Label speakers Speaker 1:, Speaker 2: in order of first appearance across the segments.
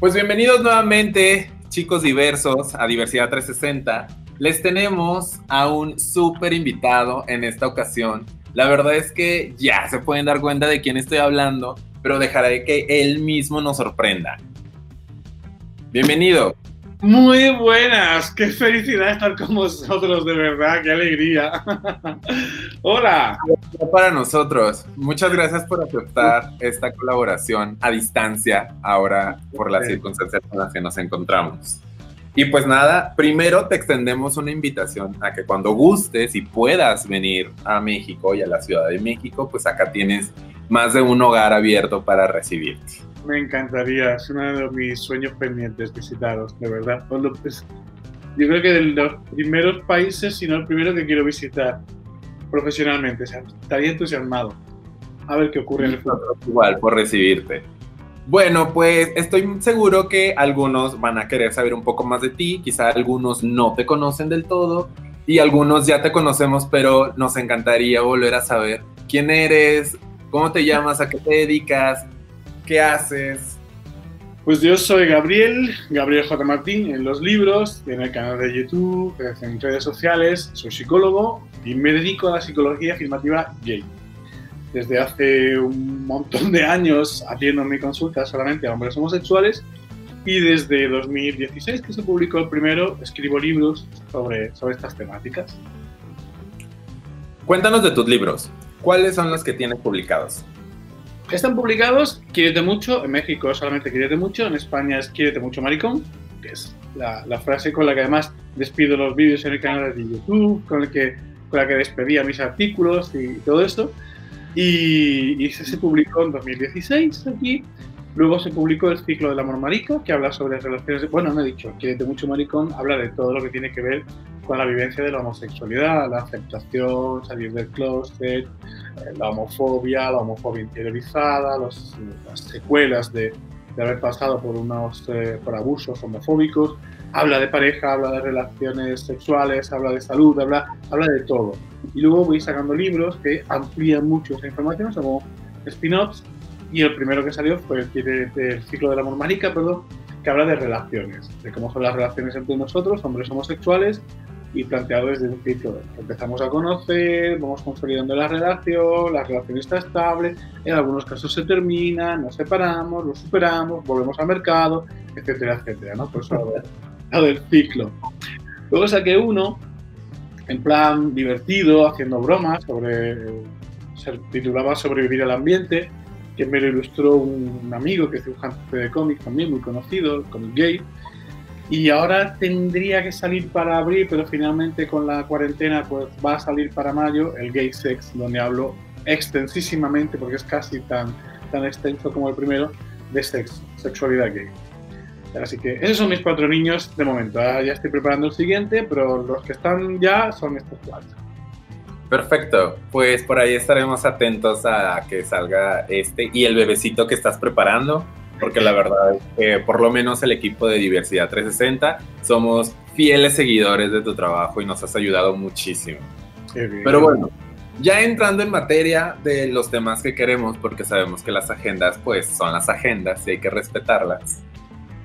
Speaker 1: Pues bienvenidos nuevamente, chicos diversos, a Diversidad 360. Les tenemos a un súper invitado en esta ocasión. La verdad es que ya se pueden dar cuenta de quién estoy hablando, pero dejaré que él mismo nos sorprenda. Bienvenido.
Speaker 2: Muy buenas, qué felicidad estar con vosotros, de verdad, qué alegría. Hola.
Speaker 1: Para nosotros, muchas gracias por aceptar esta colaboración a distancia ahora por las circunstancias en las que nos encontramos. Y pues nada, primero te extendemos una invitación a que cuando gustes y puedas venir a México y a la Ciudad de México, pues acá tienes más de un hogar abierto para recibirte.
Speaker 2: Me encantaría, es uno de mis sueños pendientes visitaros, de verdad. Pues, yo creo que de los primeros países, si no el primero que quiero visitar profesionalmente, o sea, estaría entusiasmado. A ver qué ocurre en el futuro.
Speaker 1: Igual, por recibirte. Bueno, pues estoy seguro que algunos van a querer saber un poco más de ti, quizá algunos no te conocen del todo y algunos ya te conocemos, pero nos encantaría volver a saber quién eres, cómo te llamas, a qué te dedicas, ¿Qué haces?
Speaker 2: Pues yo soy Gabriel, Gabriel J. Martín en los libros, en el canal de YouTube, en redes sociales, soy psicólogo y me dedico a la psicología afirmativa gay. Desde hace un montón de años haciendo mi consulta solamente a hombres homosexuales y desde 2016 que se publicó el primero escribo libros sobre, sobre estas temáticas.
Speaker 1: Cuéntanos de tus libros. ¿Cuáles son los que tienes publicados?
Speaker 2: Están publicados Quiérete mucho, en México solamente Quiérete mucho, en España es Quiérete mucho maricón, que es la, frase con la que además despido los vídeos en el canal de YouTube, con, el que, con la que despedía mis artículos y todo esto. Y, y se publicó en 2016 aquí. Luego se publicó el ciclo del amor marico, que habla sobre relaciones. Bueno, no he dicho, Quiérete mucho maricón, habla de todo lo que tiene que ver con la vivencia de la homosexualidad, la aceptación, salir del closet, eh, la homofobia, la homofobia interiorizada, las secuelas de, haber pasado por unos eh, por abusos homofóbicos. Habla de pareja, habla de relaciones sexuales, habla de salud, habla, habla de todo. Y luego voy sacando libros que amplían mucho esa información, como spin-offs. Y el primero que salió fue el, el ciclo del amor marica, perdón, que habla de relaciones, de cómo son las relaciones entre nosotros, hombres homosexuales, y planteado desde un ciclo. Empezamos a conocer, vamos consolidando la relación, la relación está estable, en algunos casos se termina, nos separamos, lo superamos, volvemos al mercado, etcétera, etcétera, ¿no? Por eso lado del ciclo. Luego saqué uno en plan divertido, haciendo bromas sobre, se titulaba Sobrevivir al ambiente, que me lo ilustró un amigo que es dibujante de cómics también muy conocido, el cómic gay, y ahora tendría que salir para abril, pero finalmente con la cuarentena pues va a salir para mayo el Gay Sex, donde hablo extensísimamente, porque es casi tan, tan extenso como el primero, de sex, sexualidad gay. Así que esos son mis cuatro niños de momento. ya estoy preparando el siguiente, pero los que están ya son estos cuatro.
Speaker 1: Perfecto, pues por ahí estaremos atentos a que salga este y el bebecito que estás preparando porque la verdad es que por lo menos el equipo de Diversidad 360 somos fieles seguidores de tu trabajo y nos has ayudado muchísimo. Pero bueno, ya entrando en materia de los temas que queremos, porque sabemos que las agendas pues son las agendas y hay que respetarlas.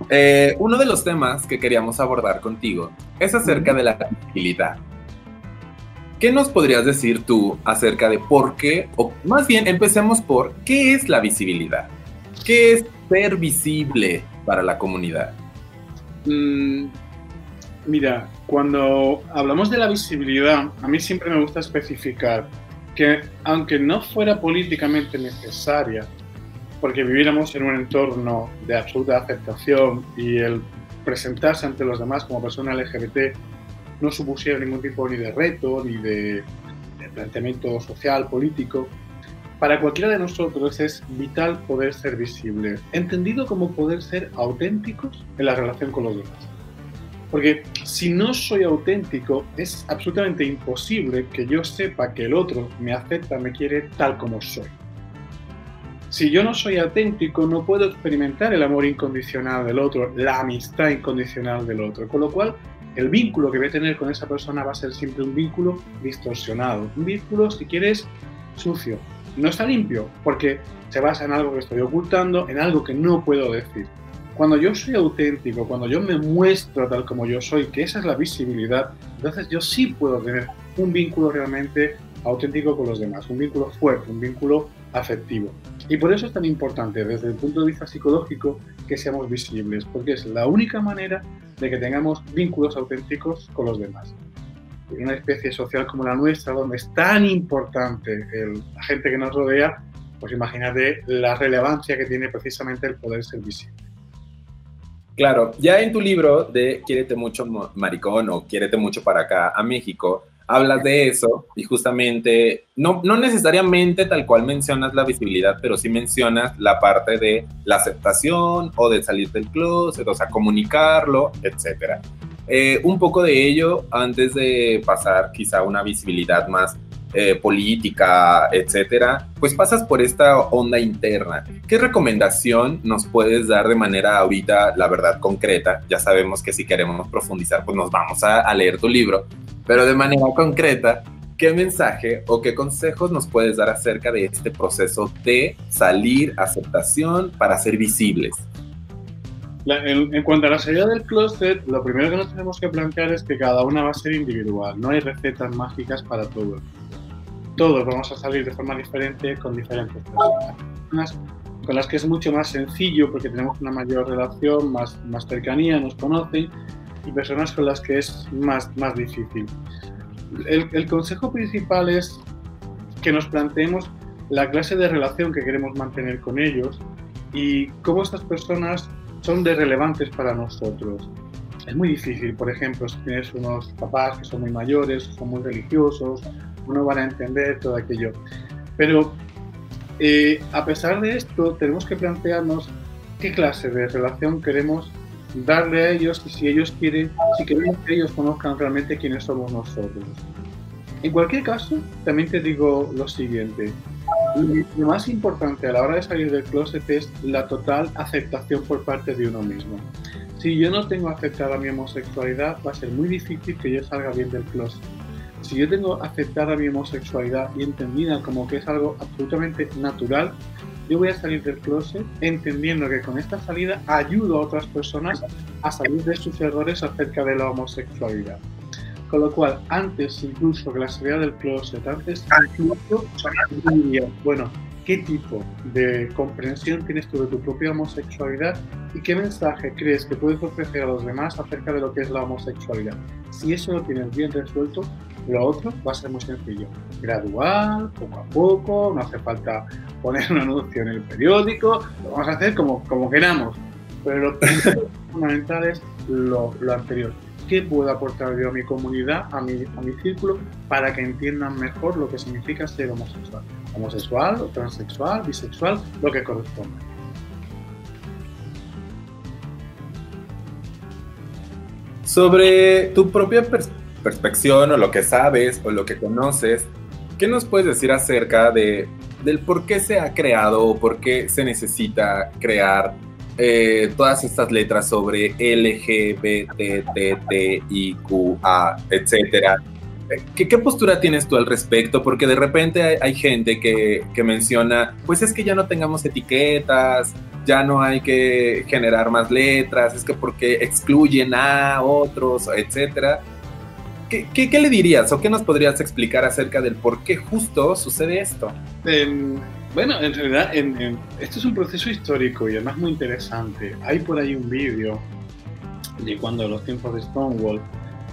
Speaker 1: Eh, uno de los temas que queríamos abordar contigo es acerca de la visibilidad. ¿Qué nos podrías decir tú acerca de por qué, o más bien empecemos por qué es la visibilidad? ¿Qué es ser visible para la comunidad?
Speaker 2: Mm, mira, cuando hablamos de la visibilidad, a mí siempre me gusta especificar que aunque no fuera políticamente necesaria, porque viviéramos en un entorno de absoluta aceptación y el presentarse ante los demás como persona LGBT no supusiera ningún tipo ni de reto ni de planteamiento social, político, para cualquiera de nosotros es vital poder ser visible, entendido como poder ser auténticos en la relación con los demás. Porque si no soy auténtico, es absolutamente imposible que yo sepa que el otro me acepta, me quiere tal como soy. Si yo no soy auténtico, no puedo experimentar el amor incondicional del otro, la amistad incondicional del otro. Con lo cual, el vínculo que voy a tener con esa persona va a ser siempre un vínculo distorsionado. Un vínculo, si quieres, sucio, no está limpio porque se basa en algo que estoy ocultando, en algo que no puedo decir. cuando yo soy auténtico, cuando yo me muestro tal como yo soy, que esa es la visibilidad, entonces yo sí puedo tener un vínculo realmente auténtico con los demás, un vínculo fuerte, un vínculo afectivo. Y por eso es tan importante desde el punto de vista psicológico que seamos visibles, porque es la única manera de que tengamos vínculos auténticos con los demás. En una especie social como la nuestra, donde es tan importante la gente que nos rodea, pues imagínate la relevancia que tiene precisamente el poder ser visible.
Speaker 1: Claro, ya en tu libro de Quiérete mucho maricón o Quiérete mucho para acá a México, hablas de eso y justamente, no, no necesariamente tal cual mencionas la visibilidad, pero sí mencionas la parte de la aceptación o de salir del closet, o sea, comunicarlo, etcétera. Eh, un poco de ello antes de pasar quizá a una visibilidad más eh, política, etcétera, pues pasas por esta onda interna. ¿Qué recomendación nos puedes dar de manera ahorita, la verdad, concreta? Ya sabemos que si queremos profundizar, pues nos vamos a, a leer tu libro, pero de manera concreta, ¿qué mensaje o qué consejos nos puedes dar acerca de este proceso de salir, aceptación para ser visibles?
Speaker 2: en, cuanto a la salida del closet, lo primero que nos tenemos que plantear es que cada una va a ser individual. No hay recetas mágicas para todo. Todos vamos a salir de forma diferente con diferentes personas. Con las que es mucho más sencillo porque tenemos una mayor relación, más, más cercanía, nos conocen y personas con las que es más, más difícil. El, el consejo principal es que nos planteemos la clase de relación que queremos mantener con ellos y cómo estas personas son de relevantes para nosotros. Es muy difícil, por ejemplo, si tienes unos papás que son muy mayores, son muy religiosos, no van a entender todo aquello. Pero eh, a pesar de esto, tenemos que plantearnos qué clase de relación queremos darle a ellos y si ellos quieren, si queremos que ellos conozcan realmente quiénes somos nosotros. En cualquier caso, también te digo lo siguiente. Lo más importante a la hora de salir del closet es la total aceptación por parte de uno mismo. Si yo no tengo aceptada mi homosexualidad, va a ser muy difícil que yo salga bien del closet. Si yo tengo aceptada mi homosexualidad y entendida como que es algo absolutamente natural, yo voy a salir del closet entendiendo que con esta salida ayudo a otras personas a salir de sus errores acerca de la homosexualidad. Con lo cual, antes incluso que la salida del closet, antes incluso bueno, ¿qué tipo de comprensión tienes tú de tu propia homosexualidad y qué mensaje crees que puedes ofrecer a los demás acerca de lo que es la homosexualidad? Si eso lo tienes bien resuelto, lo otro va a ser muy sencillo, gradual, poco a poco, no hace falta poner un anuncio en el periódico, lo vamos a hacer como, como queramos, pero lo fundamental es lo, lo, anterior. ¿Qué puedo aportar yo a mi comunidad, a mi, a mi círculo, para que entiendan mejor lo que significa ser homosexual? Homosexual, o transexual, bisexual, lo que corresponda.
Speaker 1: Sobre tu propia perspectiva, perspección o lo que sabes o lo que conoces, ¿qué nos puedes decir acerca de, del por qué se ha creado o por qué se necesita crear eh, todas estas letras sobre L, G, B, T, T, T, I, Q, A, etcétera? ¿Qué, ¿Qué, postura tienes tú al respecto? Porque de repente hay, hay gente que, que, menciona, pues es que ya no tengamos etiquetas, ya no hay que generar más letras, es que porque excluyen a otros, etcétera. ¿Qué, le dirías o qué nos podrías explicar acerca del por qué justo sucede esto?
Speaker 2: bueno, en realidad esto es un proceso histórico y además muy interesante. Hay por ahí un vídeo de cuando los tiempos de Stonewall,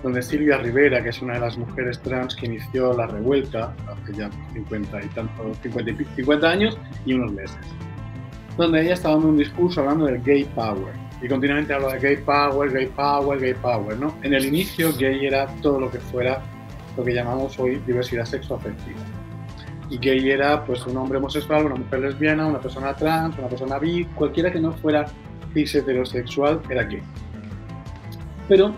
Speaker 2: donde Silvia Rivera, que es una de las mujeres trans que inició la revuelta hace ya 50 y tantos, 50, 50 años y unos meses, donde ella estaba dando un discurso hablando del gay power y continuamente habla de gay power, gay power, gay power, ¿no? En el inicio, gay era todo lo que fuera lo que llamamos hoy diversidad sexoafectiva. Y gay era pues un hombre homosexual, una mujer lesbiana, una persona trans, una persona bi, cualquiera que no fuera cis heterosexual era gay. Pero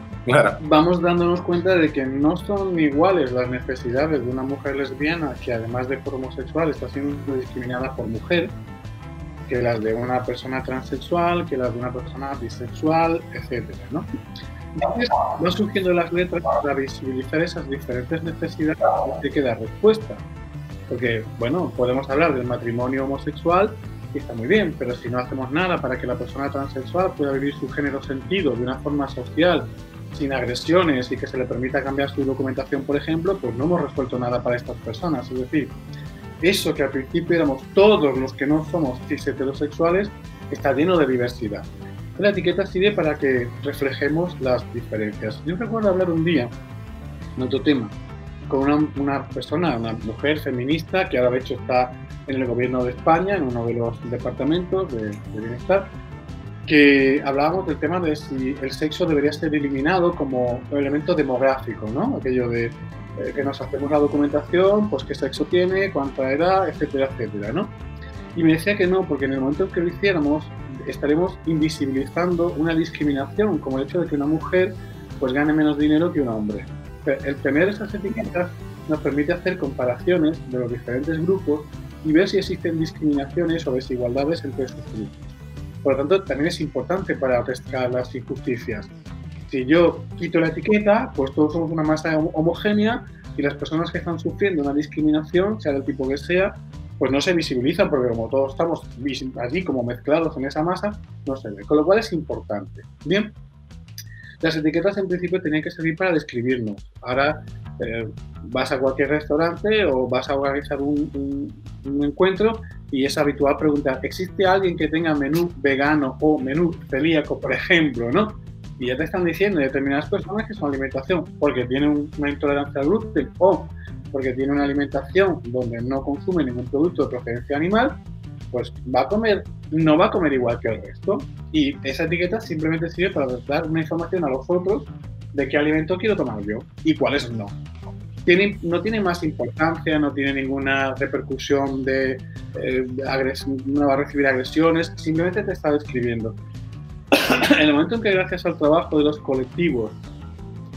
Speaker 2: vamos dándonos cuenta de que no son iguales las necesidades de una mujer lesbiana que además de por homosexual está siendo discriminada por mujer que las de una persona transexual, que las de una persona bisexual, etcétera, ¿no? Entonces, van surgiendo las letras para visibilizar esas diferentes necesidades y que dar respuesta. Porque, bueno, podemos hablar del matrimonio homosexual y está muy bien, pero si no hacemos nada para que la persona transexual pueda vivir su género sentido de una forma social, sin agresiones y que se le permita cambiar su documentación, por ejemplo, pues no hemos resuelto nada para estas personas. Es decir, eso que al principio éramos todos los que no somos cis heterosexuales, está lleno de diversidad. La etiqueta sirve para que reflejemos las diferencias. Yo recuerdo hablar un día, en otro tema, con una, persona, una mujer feminista que ahora de hecho está en el gobierno de España, en uno de los departamentos de, bienestar, que hablábamos del tema de si el sexo debería ser eliminado como elemento demográfico, ¿no? Aquello de eh, que nos hacemos la documentación, pues qué sexo tiene, cuánta edad, etcétera, etcétera, ¿no? Y me decía que no, porque en el momento en que lo hiciéramos estaremos invisibilizando una discriminación, como el hecho de que una mujer pues gane menos dinero que un hombre el tener esas etiquetas nos permite hacer comparaciones de los diferentes grupos y ver si existen discriminaciones o desigualdades entre estos grupos. Por lo tanto, también es importante para pescar las injusticias. Si yo quito la etiqueta, pues todos somos una masa homogénea y las personas que están sufriendo una discriminación, sea del tipo que sea, pues no se visibilizan porque como todos estamos allí como mezclados en esa masa, no se ve. Con lo cual es importante. Bien, las etiquetas en principio tenían que servir para describirnos. Ahora eh, vas a cualquier restaurante o vas a organizar un, encuentro y es habitual preguntar, ¿existe alguien que tenga menú vegano o menú celíaco, por ejemplo? ¿no? Y ya te están diciendo determinadas personas que su alimentación, porque tienen una intolerancia al gluten o porque tienen una alimentación donde no consume ningún producto de procedencia animal, pues va a comer, no va a comer igual que el resto. Y esa etiqueta simplemente sirve para dar una información a los otros de qué alimento quiero tomar yo y cuáles no. No tiene más importancia, no tiene ninguna repercusión de eh, no va a recibir agresiones, simplemente te está describiendo. en el momento en que gracias al trabajo de los colectivos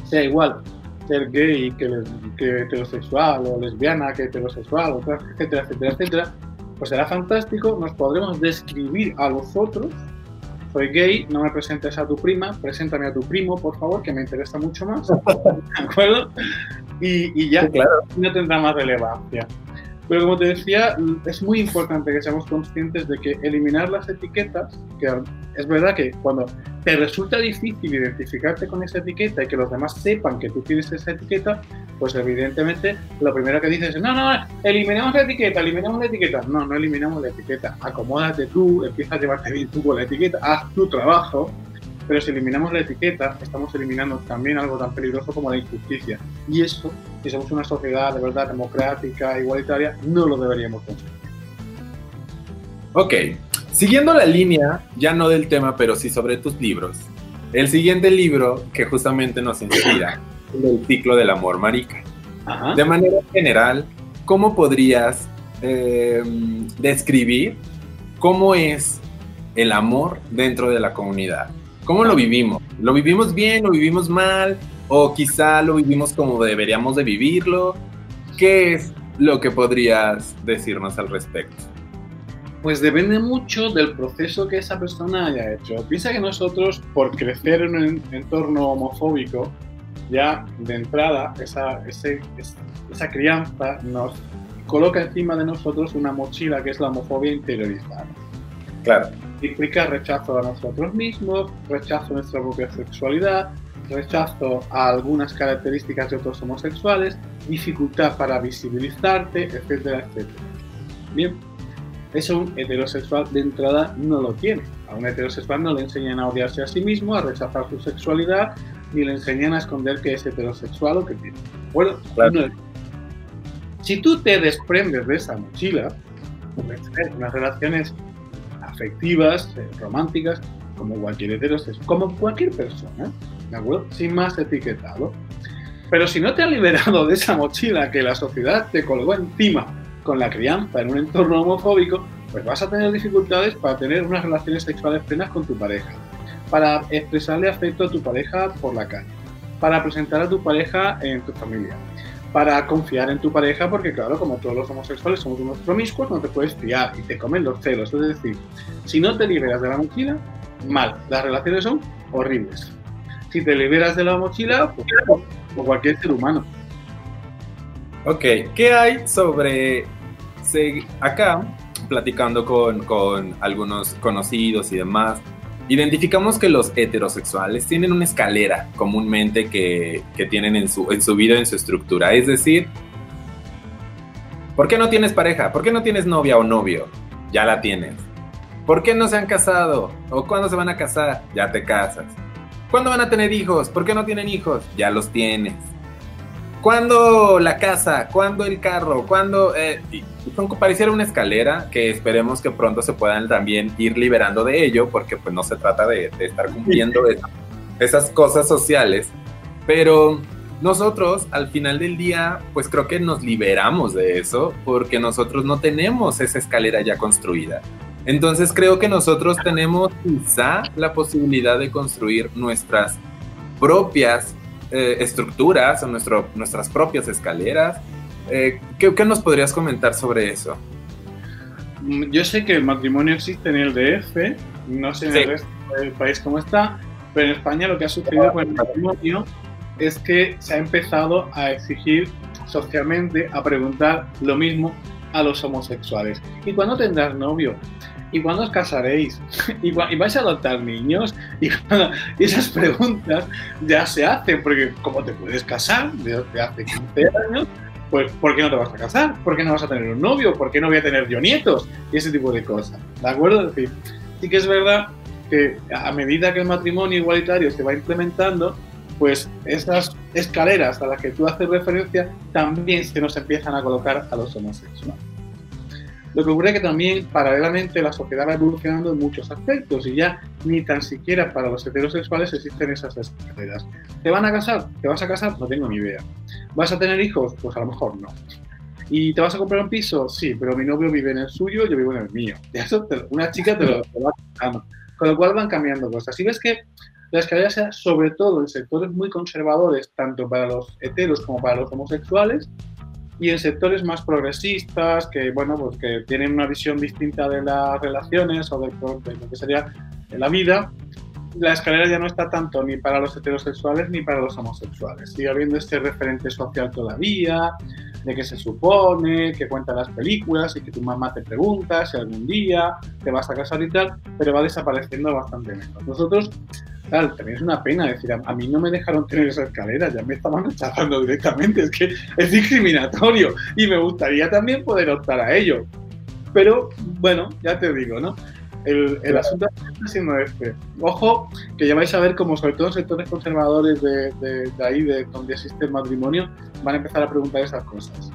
Speaker 2: sea igual ser gay que, que heterosexual o lesbiana que heterosexual, etcétera, etcétera, etcétera, pues será fantástico, nos podremos describir a los otros. Soy gay, no me presentes a tu prima, preséntame a tu primo, por favor, que me interesa mucho más. ¿De acuerdo? Y, ya no tendrá más relevancia. Pero como te decía, es muy importante que seamos conscientes de que eliminar las etiquetas, que es verdad que cuando te resulta difícil identificarte con esa etiqueta y que los demás sepan que tú tienes esa etiqueta, pues evidentemente lo primero que dices es, no, no, eliminamos la etiqueta, eliminamos la etiqueta. No, no eliminamos la etiqueta. Acomódate tú, empieza a llevarte bien tú con la etiqueta, haz tu trabajo pero si eliminamos la etiqueta, estamos eliminando también algo tan peligroso como la injusticia. Y eso, si somos una sociedad de verdad democrática, igualitaria, no lo deberíamos conseguir.
Speaker 1: Ok, siguiendo la línea, ya no del tema, pero sí sobre tus libros. El siguiente libro que justamente nos inspira es el ciclo del amor marica. De manera general, ¿cómo podrías eh, describir cómo es el amor dentro de la comunidad? ¿Cómo lo vivimos? ¿Lo vivimos bien? ¿Lo vivimos mal? ¿O quizá lo vivimos como deberíamos de vivirlo? ¿Qué es lo que podrías decirnos al respecto?
Speaker 2: Pues depende mucho del proceso que esa persona haya hecho. Piensa que nosotros, por crecer en un entorno homofóbico, ya de entrada esa, esa crianza nos coloca encima de nosotros una mochila que es la homofobia interiorizada.
Speaker 1: Claro
Speaker 2: implica rechazo a nosotros mismos, rechazo a nuestra propia sexualidad, rechazo a algunas características de otros homosexuales, dificultad para visibilizarte, etcétera, etcétera. Bien, eso un heterosexual de entrada no lo tiene. A un heterosexual no le enseñan a odiarse a sí mismo, a rechazar su sexualidad, ni le enseñan a esconder que es heterosexual o que tiene. Bueno, si tú te desprendes de esa mochila, unas relaciones afectivas, eh, románticas, como cualquier heterosexual, como cualquier persona, ¿de acuerdo? Sin más etiquetado. Pero si no te has liberado de esa mochila que la sociedad te colgó encima con la crianza en un entorno homofóbico, pues vas a tener dificultades para tener unas relaciones sexuales plenas con tu pareja, para expresarle afecto a tu pareja por la calle, para presentar a tu pareja en tu familia, para confiar en tu pareja, porque claro, como todos los homosexuales somos unos promiscuos, no te puedes fiar y te comen los celos. Es decir, si no te liberas de la mochila, mal, las relaciones son horribles. Si te liberas de la mochila, pues como cualquier ser humano.
Speaker 1: Ok, ¿qué hay sobre... Acá platicando con, con algunos conocidos y demás, identificamos que los heterosexuales tienen una escalera comúnmente que, que, tienen en su, en su vida, en su estructura. Es decir, ¿por qué no tienes pareja? ¿Por qué no tienes novia o novio? Ya la tienes. ¿Por qué no se han casado? ¿O cuándo se van a casar? Ya te casas. ¿Cuándo van a tener hijos? ¿Por qué no tienen hijos? Ya los tienes. ¿Cuándo la casa? ¿Cuándo el carro? ¿Cuándo...? Eh, pareciera una escalera que esperemos que pronto se puedan también ir liberando de ello, porque pues no se trata de, estar cumpliendo esas cosas sociales, pero nosotros al final del día pues creo que nos liberamos de eso porque nosotros no tenemos esa escalera ya construida. Entonces creo que nosotros tenemos quizá la posibilidad de construir nuestras propias eh, estructuras o nuestro, nuestras propias escaleras. Eh, ¿qué, ¿qué, nos podrías comentar sobre eso?
Speaker 2: Mm, yo sé que el matrimonio existe en el DF, no sé en el resto del país cómo está, pero en España lo que ha sucedido con el matrimonio es que se ha empezado a exigir socialmente, a preguntar lo mismo a los homosexuales. ¿Y cuándo tendrás novio? ¿Y cuándo os casaréis? ¿Y, vais a adoptar niños? Y, esas preguntas ya se hacen, porque como te puedes casar desde hace 15 años, pues ¿por qué no te vas a casar? ¿Por qué no vas a tener un novio? ¿Por qué no voy a tener yo nietos? Y ese tipo de cosas, ¿de acuerdo? Es decir, sí que es verdad que a medida que el matrimonio igualitario se va implementando, pues esas escaleras a las que tú haces referencia también se nos empiezan a colocar a los homosexuales. Lo que ocurre es que también, paralelamente, la sociedad va evolucionando en muchos aspectos y ya ni tan siquiera para los heterosexuales existen esas escaleras. ¿Te van a casar? ¿Te vas a casar? No tengo ni idea. ¿Vas a tener hijos? Pues a lo mejor no. ¿Y te vas a comprar un piso? Sí, pero mi novio vive en el suyo, yo vivo en el mío. Eso una chica te lo, va contando. Con lo cual van cambiando cosas. Y ves que la escalera sea sobre todo en sectores muy conservadores, tanto para los heteros como para los homosexuales, y en sectores más progresistas, que, bueno, pues que tienen una visión distinta de las relaciones o de, lo que sería la vida, la escalera ya no está tanto ni para los heterosexuales ni para los homosexuales. Sigue habiendo este referente social todavía, de que se supone, que cuentan las películas y que tu mamá te pregunta si algún día te vas a casar y tal, pero va desapareciendo bastante menos. Nosotros tal, también es una pena decir, a, mí no me dejaron tener esa escalera, ya me estaban rechazando directamente, es que es discriminatorio y me gustaría también poder optar a ello. Pero bueno, ya te digo, ¿no? El, el asunto está siendo este. Ojo, que ya vais a ver como sobre todo en sectores conservadores de, de, de ahí, de donde existe el matrimonio, van a empezar a preguntar esas cosas.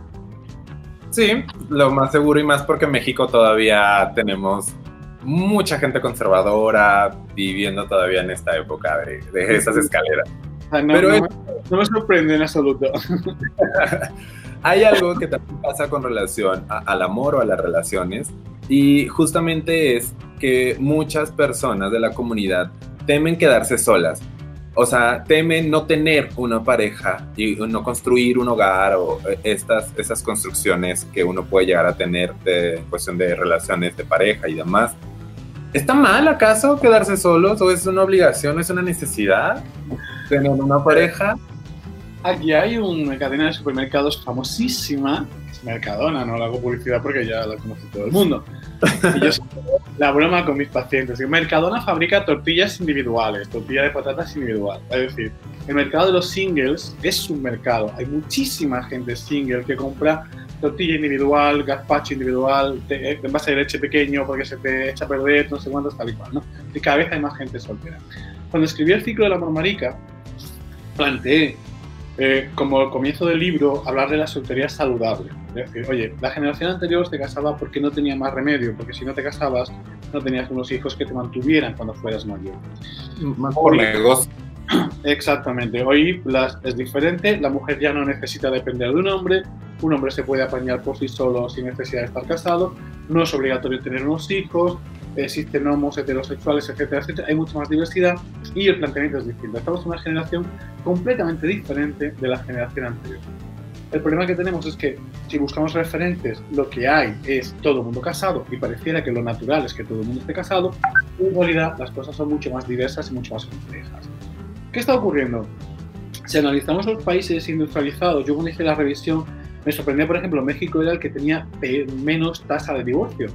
Speaker 1: Sí, lo más seguro y más porque en México todavía tenemos mucha gente conservadora viviendo todavía en esta época de, esas escaleras.
Speaker 2: Ah, no, Pero no, me sorprende en absoluto.
Speaker 1: hay algo que también pasa con relación al amor o a las relaciones y justamente es que muchas personas de la comunidad temen quedarse solas. O sea, temen no tener una pareja y no construir un hogar o estas, estas construcciones que uno puede llegar a tener de, en cuestión de relaciones de pareja y demás. ¿Está mal acaso quedarse solos o es una obligación, es una necesidad tener una pareja?
Speaker 2: Aquí hay una cadena de supermercados famosísima, es Mercadona, no la hago publicidad porque ya la conoce todo el mundo. Y yo la broma con mis pacientes. Mercadona fabrica tortillas individuales, tortilla de patatas individual. Es decir, el mercado de los singles es un mercado. Hay muchísima gente single que compra tortilla individual, gazpacho individual, te, eh, envase de leche pequeño porque se te echa a perder, no sé cuántos, tal y cual, ¿no? Y cada vez hay más gente soltera. Cuando escribí el ciclo de la mormarica, planteé eh, como comienzo del libro hablar de la soltería saludable. Es decir, oye, la generación anterior se casaba porque no tenía más remedio, porque si no te casabas no tenías unos hijos que te mantuvieran cuando fueras mayor.
Speaker 1: Más por negocio.
Speaker 2: Exactamente, hoy las, es diferente, la mujer ya no necesita depender de un hombre, un hombre se puede apañar por sí solo sin necesidad de estar casado, no es obligatorio tener unos hijos, existen homos, heterosexuales, etcétera, etcétera, hay mucha más diversidad y el planteamiento es distinto. Estamos en una generación completamente diferente de la generación anterior. El problema que tenemos es que si buscamos referentes, lo que hay es todo el mundo casado y pareciera que lo natural es que todo el mundo esté casado, en realidad las cosas son mucho más diversas y mucho más complejas. ¿Qué está ocurriendo? Si analizamos los países industrializados, yo cuando hice la revisión me sorprendió, por ejemplo, México era el que tenía menos tasa de divorcio.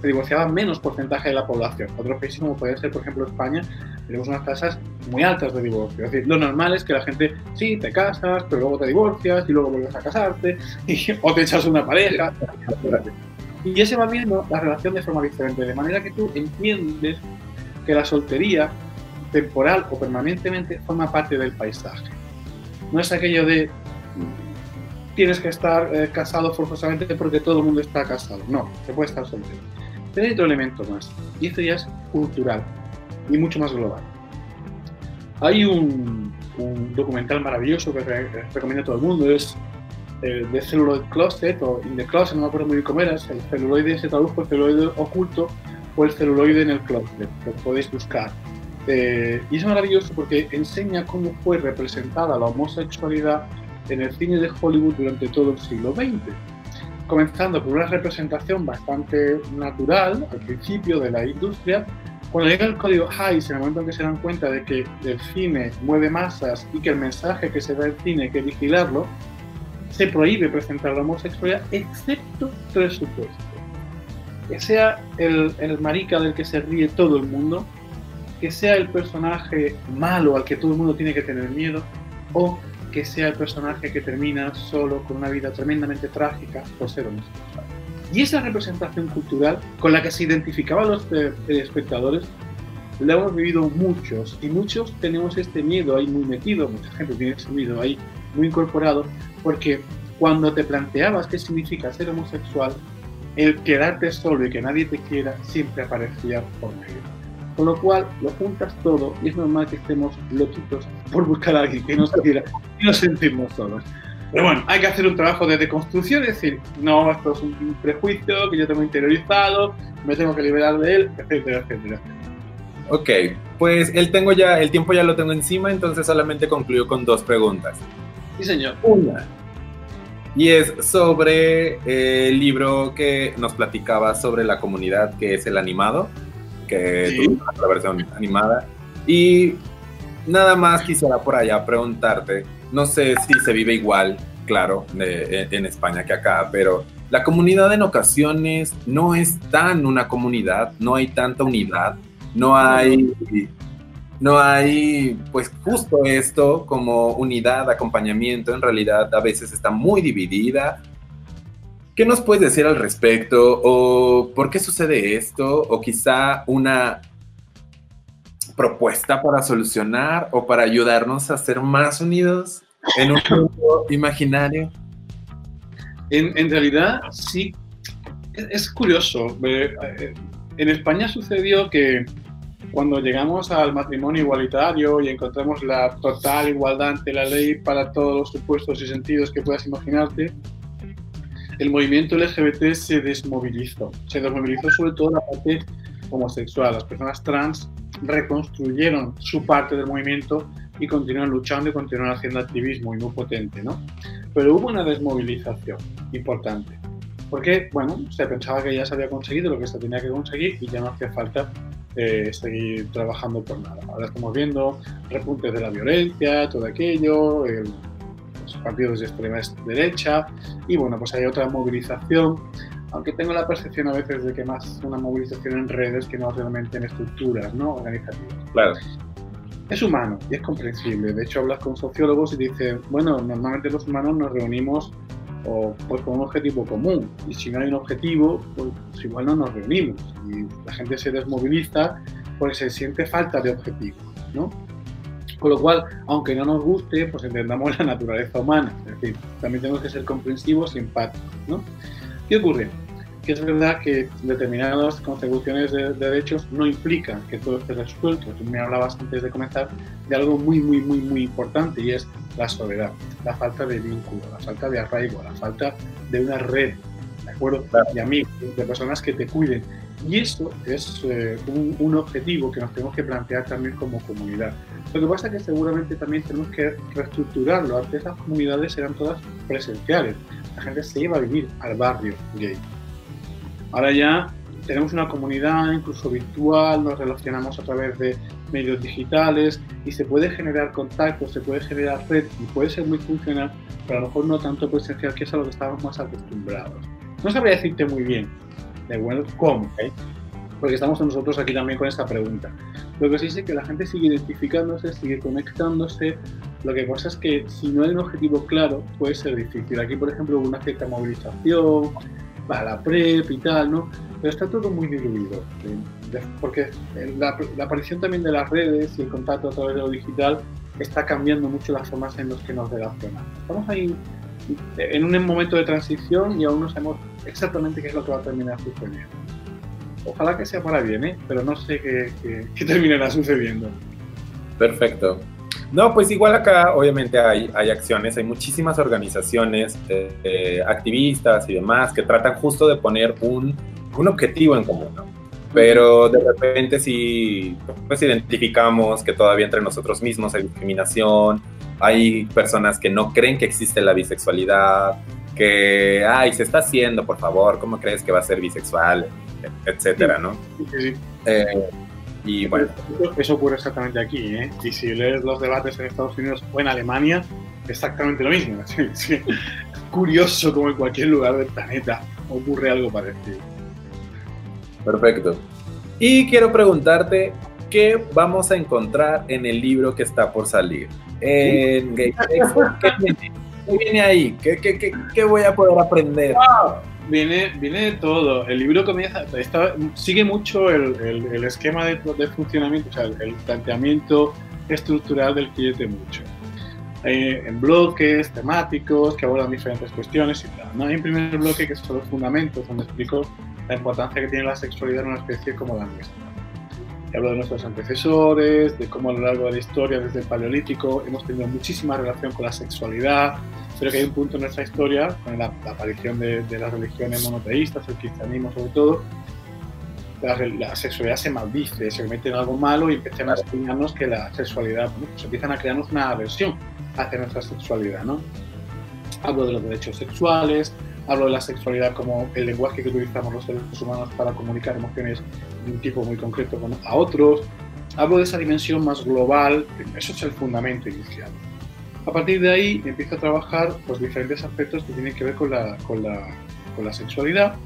Speaker 2: se divorciaba menos porcentaje de la población. Otros países, como puede ser, por ejemplo, España, tenemos unas tasas muy altas de divorcio. Es decir, lo normal es que la gente, sí, te casas, pero luego te divorcias y luego vuelves a casarte, y, o te echas una pareja. Y ya se va viendo la relación de forma diferente, de manera que tú entiendes que la soltería, temporal o permanentemente, forma parte del paisaje. No es aquello de tienes que estar eh, casado forzosamente porque todo el mundo está casado. No, se puede estar soltero. Hay otro elemento más, y esto ya es cultural y mucho más global. Hay un, documental maravilloso que recomiendo a todo el mundo, es eh, The Celluloid Closet o In the Closet, no me acuerdo muy bien cómo era, el celuloide se tradujo el celuloide oculto o el celuloide en el closet, lo podéis buscar. Eh, y es maravilloso porque enseña cómo fue representada la homosexualidad en el cine de Hollywood durante todo el siglo XX. Comenzando por una representación bastante natural al principio de la industria, cuando llega el código Hays, en el momento en que se dan cuenta de que el cine mueve masas y que el mensaje que se da del cine hay que vigilarlo, se prohíbe presentar la homosexualidad excepto tres supuestos. Que sea el, el marica del que se ríe todo el mundo, que sea el personaje malo al que todo el mundo tiene que tener miedo, o que sea el personaje que termina solo con una vida tremendamente trágica por ser homosexual. Y esa representación cultural con la que se identificaban los eh, espectadores, la hemos vivido muchos y muchos tenemos este miedo ahí muy metido, mucha gente tiene ese miedo ahí muy incorporado, porque cuando te planteabas qué significa ser homosexual, el quedarte solo y que nadie te quiera siempre aparecía por medio. Con lo cual lo juntas todo y es normal que estemos loquitos por buscar a alguien que nos quiera y no sentirnos solos. Pero bueno, hay que hacer un trabajo de deconstrucción, es decir, no, esto es un prejuicio que yo tengo interiorizado, me tengo que liberar de él, etcétera, etcétera.
Speaker 1: Ok, pues el, tengo ya, el tiempo ya lo tengo encima, entonces solamente concluyo con dos preguntas.
Speaker 2: Sí, señor.
Speaker 1: Una. Y es sobre el libro que nos platicaba sobre la comunidad, que es el animado que la versión animada. Y nada más quisiera por allá preguntarte, no sé si se vive igual, claro, en España que acá, pero la comunidad en ocasiones no es tan una comunidad, no hay tanta unidad, no hay, no hay, pues justo esto como unidad, acompañamiento, en realidad a veces está muy dividida, ¿Qué nos puedes decir al respecto? ¿O por qué sucede esto? ¿O quizá una propuesta para solucionar o para ayudarnos a ser más unidos en un mundo imaginario?
Speaker 2: En, realidad, sí. Es, curioso. Eh, en España sucedió que cuando llegamos al matrimonio igualitario y encontramos la total igualdad ante la ley para todos los supuestos y sentidos que puedas imaginarte, el movimiento LGBT se desmovilizó. Se desmovilizó sobre todo la parte homosexual. Las personas trans reconstruyeron su parte del movimiento y continúan luchando y continúan haciendo activismo y muy potente, ¿no? Pero hubo una desmovilización importante. Porque, bueno, se pensaba que ya se había conseguido lo que se tenía que conseguir y ya no hacía falta eh, seguir trabajando por nada. Ahora estamos viendo repuntes de la violencia, todo aquello, el partidos de extrema derecha y bueno, pues hay otra movilización, aunque tengo la percepción a veces de que más una movilización en redes que no realmente en estructuras ¿no? organizativas.
Speaker 1: Claro.
Speaker 2: Es humano y es comprensible. De hecho, hablas con sociólogos y dicen, bueno, normalmente los humanos nos reunimos o, pues, con un objetivo común. Y si no hay un objetivo, pues, igual no nos reunimos. Y la gente se desmoviliza porque se siente falta de objetivo. ¿no? Con lo cual, aunque no nos guste, pues entendamos la naturaleza humana. Es decir, también tenemos que ser comprensivos y empáticos. ¿no? ¿Qué ocurre? Que es verdad que determinadas consecuciones de, derechos no implican que todo esté resuelto. Tú me hablabas antes de comenzar de algo muy, muy, muy, muy importante y es la soledad, la falta de vínculo, la falta de arraigo, la falta de una red, ¿de acuerdo? De amigos, de personas que te cuiden. Y eso es eh, un, un, objetivo que nos tenemos que plantear también como comunidad. Lo que pasa es que seguramente también tenemos que reestructurarlo. Antes las comunidades eran todas presenciales. La gente se iba a vivir al barrio gay. Ahora ya tenemos una comunidad incluso virtual, nos relacionamos a través de medios digitales y se puede generar contacto, se puede generar red y puede ser muy funcional, pero a lo mejor no tanto presencial, que es a lo que estábamos más acostumbrados. No sabría decirte muy bien de bueno, ¿cómo? Porque estamos nosotros aquí también con esta pregunta. Lo que sí es que la gente sigue identificándose, sigue conectándose. Lo que pasa es que si no hay un objetivo claro, puede ser difícil. Aquí, por ejemplo, hubo una cierta movilización para la PrEP y tal, ¿no? Pero está todo muy diluido. Porque la, la aparición también de las redes y el contacto a través de lo digital está cambiando mucho las formas en las que nos relacionamos. Estamos ahí en un momento de transición y aún no sabemos exactamente qué es lo que va a terminar sucediendo. Ojalá que sea para bien, ¿eh? pero no sé qué, qué, terminará sucediendo.
Speaker 1: Perfecto. No, pues igual acá obviamente hay, hay acciones, hay muchísimas organizaciones, eh, eh, activistas y demás que tratan justo de poner un, un objetivo en común. Pero de repente si pues identificamos que todavía entre nosotros mismos hay discriminación, hay personas que no creen que existe la bisexualidad, que, ay, se está haciendo, por favor, ¿cómo crees que va a ser bisexual? Etcétera, ¿no? Sí, sí. Eh, y bueno.
Speaker 2: Eso ocurre exactamente aquí, ¿eh? Y si lees los debates en Estados Unidos o en Alemania, exactamente lo mismo. Es curioso como en cualquier lugar del planeta ocurre algo parecido.
Speaker 1: Perfecto. Y quiero preguntarte, ¿qué vamos a encontrar en el libro que está por salir? En ¿Qué, viene, ahí? ¿Qué, qué, qué, voy a poder aprender?
Speaker 2: Viene, viene de todo. El libro comienza, sigue mucho el, el, esquema de, de, funcionamiento, o sea, el, planteamiento estructural del cliente mucho. Eh, en bloques temáticos que abordan diferentes cuestiones y tal. ¿no? Hay un primer bloque que son los fundamentos, donde explico la importancia que tiene la sexualidad en una especie como la nuestra. Hablo de nuestros antecesores, de cómo a lo largo de la historia, desde el Paleolítico, hemos tenido muchísima relación con la sexualidad, pero que hay un punto en nuestra historia, con la, aparición de, las religiones monoteístas, el cristianismo sobre todo, la, sexualidad se maldice, se mete en algo malo y empiezan a enseñarnos que la sexualidad, pues empiezan a crearnos una aversión hacia nuestra sexualidad, ¿no? Hablo de los derechos sexuales, hablo de la sexualidad como el lenguaje que utilizamos los seres humanos para comunicar emociones de un tipo muy concreto a otros, hablo de esa dimensión más global, eso es el fundamento inicial. A partir de ahí empiezo a trabajar pues, diferentes aspectos que tienen que ver con la, con la, con la sexualidad,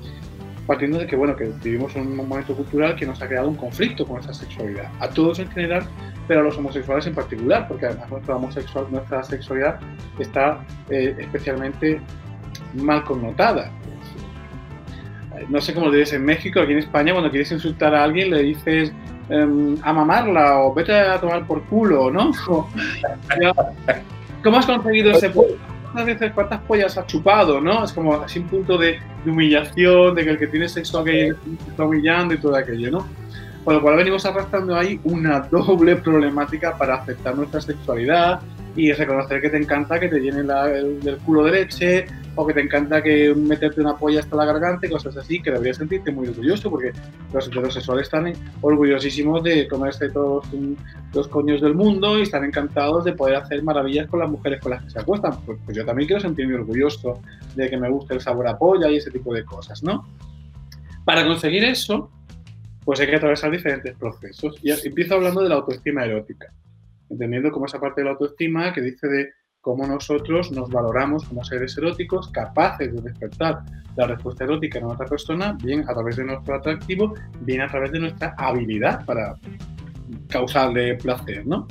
Speaker 2: partiendo de que, bueno, que vivimos un momento cultural que nos ha creado un conflicto con esa sexualidad, a todos en general, pero a los homosexuales en particular, porque además nuestra, homosexual, nuestra sexualidad está eh, especialmente mal connotada. No sé cómo lo dices en México, aquí en España, cuando quieres insultar a alguien le dices em, a mamarla o vete a tomar por culo, ¿no? ¿Cómo has conseguido ese puesto? ¿Cuántas veces, cuántas pollas has chupado, no? Es como así un punto de, humillación, de que el que tiene sexo aquello está humillando y todo aquello, ¿no? Con lo cual venimos arrastrando ahí una doble problemática para aceptar nuestra sexualidad y reconocer que te encanta que te llenen el, el, culo de leche, o que te encanta que meterte una polla hasta la garganta y cosas así, que deberías sentirte muy orgulloso porque los heterosexuales están orgullosísimos de comerse todos los coños del mundo y están encantados de poder hacer maravillas con las mujeres con las que se acuestan. Pues, pues yo también quiero sentirme orgulloso de que me guste el sabor a polla y ese tipo de cosas, ¿no? Para conseguir eso, pues hay que atravesar diferentes procesos. Y empiezo hablando de la autoestima erótica, entendiendo como esa parte de la autoestima que dice de cómo nosotros nos valoramos como seres eróticos capaces de despertar la respuesta erótica en otra persona, bien a través de nuestro atractivo, bien a través de nuestra habilidad para causarle placer, ¿no?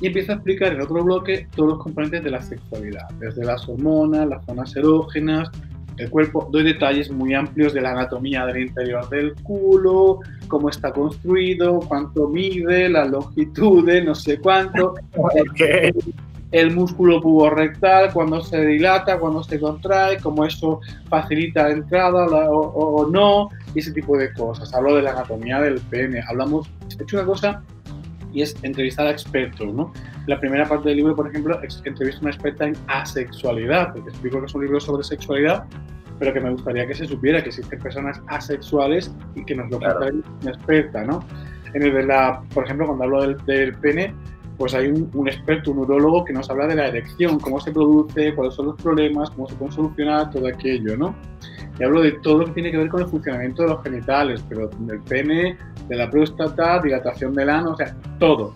Speaker 2: Y empieza a explicar en otro bloque todos los componentes de la sexualidad, desde las hormonas, las zonas erógenas, el cuerpo, doy detalles muy amplios de la anatomía del interior del culo, cómo está construido, cuánto mide, la longitud, no sé cuánto, el músculo puborectal, cuando se dilata, cuando se contrae, cómo eso facilita la entrada o, no, y ese tipo de cosas. Hablo de la anatomía del pene, hablamos, he hecho una cosa y es entrevistar a expertos, ¿no? La primera parte del libro, por ejemplo, entrevista a una experta en asexualidad, porque explico que es un libro sobre sexualidad, pero que me gustaría que se supiera que existen personas asexuales y que nos lo claro. una experta, ¿no? En el de la, por ejemplo, cuando hablo del, del pene, pues hay un, experto, un urólogo que nos habla de la erección, cómo se produce, cuáles son los problemas, cómo se pueden solucionar, todo aquello, ¿no? Y hablo de todo lo que tiene que ver con el funcionamiento de los genitales, pero del pene, de la próstata, dilatación del ano, o sea, todo.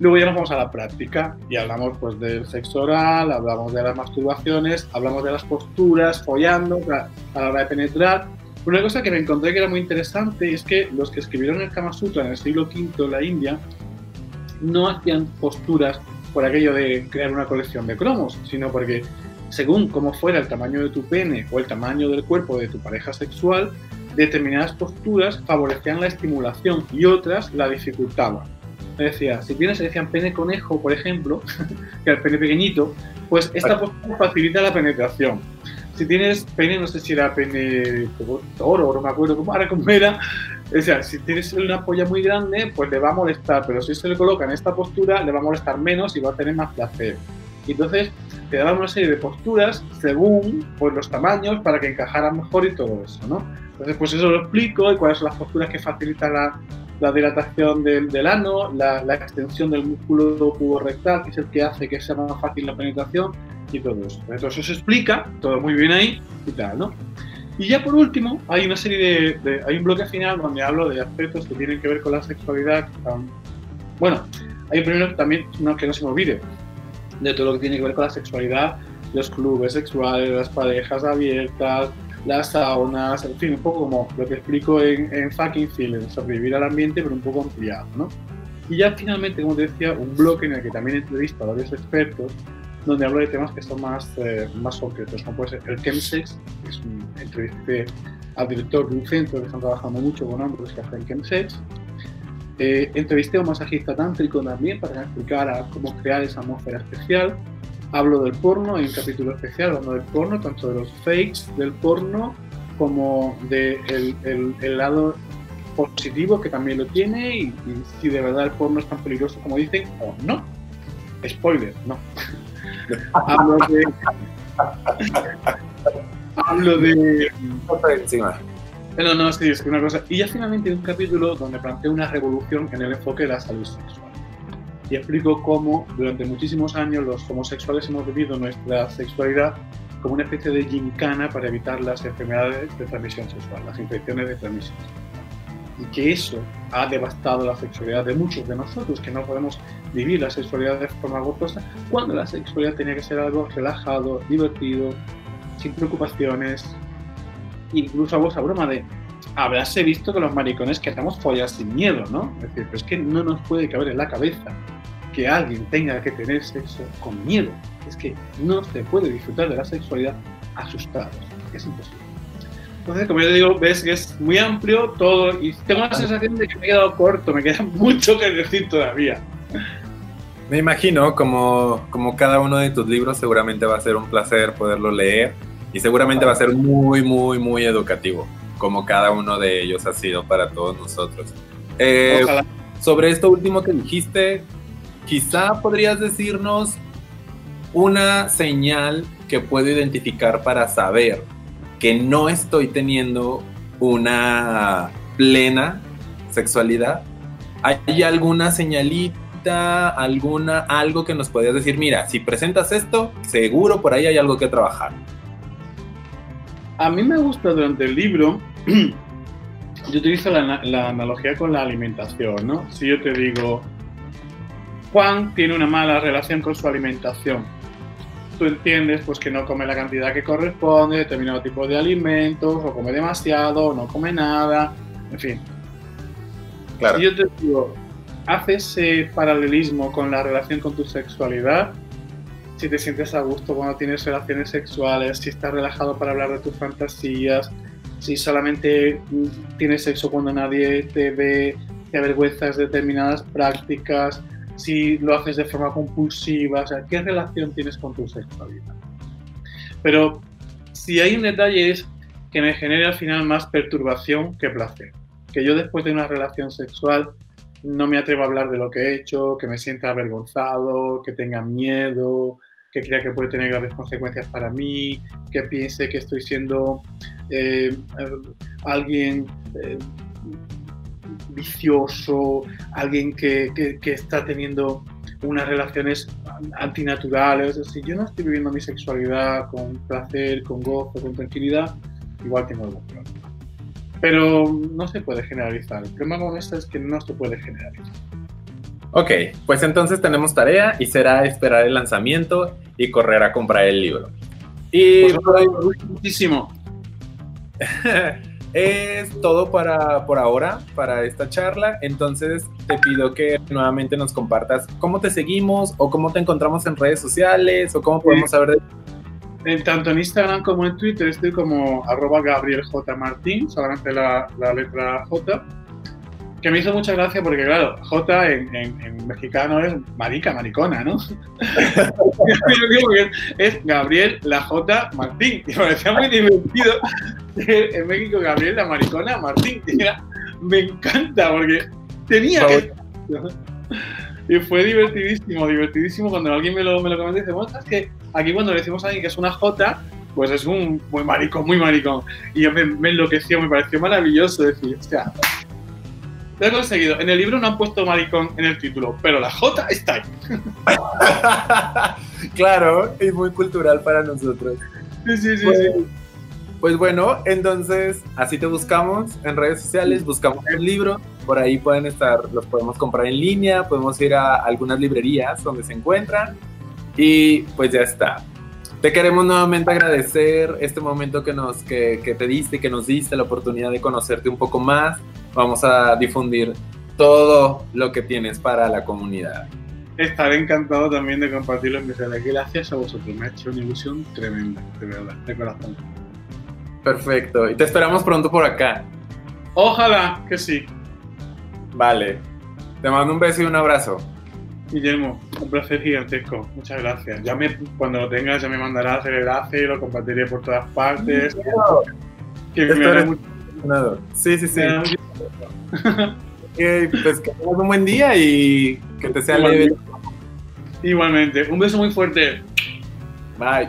Speaker 2: Luego ya nos vamos a la práctica y hablamos pues del sexo oral, hablamos de las masturbaciones, hablamos de las posturas, follando a la hora de penetrar Una cosa que me encontré que era muy interesante es que los que escribieron el Kama Sutra en el siglo V en la India no hacían posturas por aquello de crear una colección de cromos, sino porque según cómo fuera el tamaño de tu pene o el tamaño del cuerpo de tu pareja sexual, determinadas posturas favorecían la estimulación y otras la dificultaban. Decía, si tienes, decían pene conejo, por ejemplo, que el pene pequeñito, pues esta postura facilita la penetración. Si tienes pene, no sé si era pene toro, no me acuerdo cómo, era, cómo era, o sea, si tienes una polla muy grande, pues le va a molestar, pero si se le coloca en esta postura, le va a molestar menos y va a tener más placer. entonces, te daban una serie de posturas según pues, los tamaños para que encajaran mejor y todo eso, ¿no? Entonces, pues eso lo explico y cuáles son las posturas que facilitan la, la dilatación del, del ano, la, la, extensión del músculo pubo-rectal, que es el que hace que sea más fácil la penetración y todo eso. Entonces, eso se explica, todo muy bien ahí y tal, ¿no? Y ya por último, hay una serie de, de, hay un bloque final donde hablo de aspectos que tienen que ver con la sexualidad. bueno, hay primero también, no, que no se me olvide, de todo lo que tiene que ver con la sexualidad, los clubes sexuales, las parejas abiertas, las saunas, en fin, un poco como lo que explico en, en Fucking Feeling, sobrevivir al ambiente, pero un poco ampliado, ¿no? Y ya finalmente, como te decía, un bloque en el que también entrevisto a varios expertos, donde hablo de temas que son más, eh, más concretos, como puede ser el chemsex, que es un entrevisté al director de un centro que están trabajando mucho con hombres que hacen chemsex, eh, entrevisté a un masajista tántrico también para que explicara cómo crear esa atmósfera especial. Hablo del porno, hay un capítulo especial hablando del porno, tanto de los fakes del porno como del de el, el lado positivo que también lo tiene y, y, si de verdad el porno es tan peligroso como dicen o no. Spoiler, no. hablo de. hablo de.
Speaker 1: encima.
Speaker 2: No, no, sí, es que una cosa. Y ya finalmente hay un capítulo donde planteo una revolución en el enfoque de la salud sexual. Y explico cómo durante muchísimos años los homosexuales hemos vivido nuestra sexualidad como una especie de gincana para evitar las enfermedades de transmisión sexual, las infecciones de transmisión sexual. Y que eso ha devastado la sexualidad de muchos de nosotros, que no podemos vivir la sexualidad de forma gozosa, cuando la sexualidad tenía que ser algo relajado, divertido, sin preocupaciones, incluso hago esa broma de habráse visto que los maricones queremos follar sin miedo, ¿no? Es decir, pero es que no nos puede caber en la cabeza que alguien tenga que tener sexo con miedo. Es que no se puede disfrutar de la sexualidad asustado. Es imposible. Entonces, como yo digo, ves que es muy amplio todo y tengo la sensación de que me he quedado corto, me queda mucho que decir todavía.
Speaker 1: Me imagino, como, como cada uno de tus libros, seguramente va a ser un placer poderlo leer y seguramente va a ser muy, muy, muy educativo, como cada uno de ellos ha sido para todos nosotros. Eh, sobre esto último que dijiste, quizá podrías decirnos una señal que puedo identificar para saber que no estoy teniendo una plena sexualidad. ¿Hay alguna señalita, alguna, algo que nos podrías decir, mira, si presentas esto, seguro por ahí hay algo que trabajar?
Speaker 2: A mí me gusta durante el libro, yo utilizo la, la, analogía con la alimentación, ¿no? Si yo te digo, Juan tiene una mala relación con su alimentación, tú entiendes pues que no come la cantidad que corresponde, determinado tipo de alimentos, o come demasiado, o no come nada, en fin. Claro. Si yo te digo, haces ese paralelismo con la relación con tu sexualidad, si te sientes a gusto cuando tienes relaciones sexuales, si estás relajado para hablar de tus fantasías, si solamente tienes sexo cuando nadie te ve, te avergüenzas de determinadas prácticas, si lo haces de forma compulsiva, o sea, ¿qué relación tienes con tu sexualidad? Pero si hay un detalle es que me genera al final más perturbación que placer. Que yo después de una relación sexual no me atrevo a hablar de lo que he hecho, que me sienta avergonzado, que tenga miedo, que crea que puede tener graves consecuencias para mí, que piense que estoy siendo eh, alguien eh, vicioso, alguien que, que, que, está teniendo unas relaciones antinaturales. Es decir, yo no estoy viviendo mi sexualidad con placer, con gozo, con tranquilidad, igual tengo algún problema. Pero no se puede generalizar. El problema con esto es que no se puede generalizar.
Speaker 1: Ok, pues entonces tenemos tarea y será esperar el lanzamiento y correr a comprar el libro. Y
Speaker 2: pues, muchísimo.
Speaker 1: es todo para por ahora, para esta charla. Entonces te pido que nuevamente nos compartas cómo te seguimos o cómo te encontramos en redes sociales o cómo podemos saber
Speaker 2: de en, tanto en Instagram como en Twitter estoy como arroba Gabriel J. Martín, solamente la, la letra J que me hizo mucha gracia porque, claro, J en, mexicano es marica, maricona, ¿no? es Gabriel la J Martín. Y me parecía muy divertido en México Gabriel la maricona Martín. Me encanta porque tenía que... Y fue divertidísimo, divertidísimo cuando alguien me lo, me lo comenta y dice, bueno, es que aquí cuando le decimos a alguien que es una J, pues es un muy maricón, muy maricón. Y yo me, me enloqueció, me pareció maravilloso decir, o sea, lo he conseguido. En el libro no han puesto maricón en el título, pero la J está ahí.
Speaker 1: claro, es muy cultural para nosotros.
Speaker 2: Sí, sí, sí,
Speaker 1: pues,
Speaker 2: sí.
Speaker 1: Pues bueno, entonces así te buscamos en redes sociales, buscamos el libro, por ahí pueden estar, los podemos comprar en línea, podemos ir a algunas librerías donde se encuentran y pues ya está. Te queremos nuevamente agradecer este momento que, nos, que, que te diste, que nos diste la oportunidad de conocerte un poco más, vamos a difundir todo lo que tienes para la comunidad.
Speaker 2: Estaré encantado también de compartirlo en mis redes. Gracias a vosotros, me ha hecho una ilusión tremenda, de verdad, de corazón.
Speaker 1: Perfecto, y te esperamos pronto por acá.
Speaker 2: Ojalá que sí.
Speaker 1: Vale, te mando un beso y un abrazo.
Speaker 2: Guillermo, un placer gigantesco. Muchas gracias. Ya me, cuando lo tengas, ya me mandarás el enlace, lo compartiré por todas partes.
Speaker 1: Que me Sí, sí, sí. pues que tengas un buen día y que te sea leve.
Speaker 2: Igualmente. Un beso muy fuerte.
Speaker 1: Bye.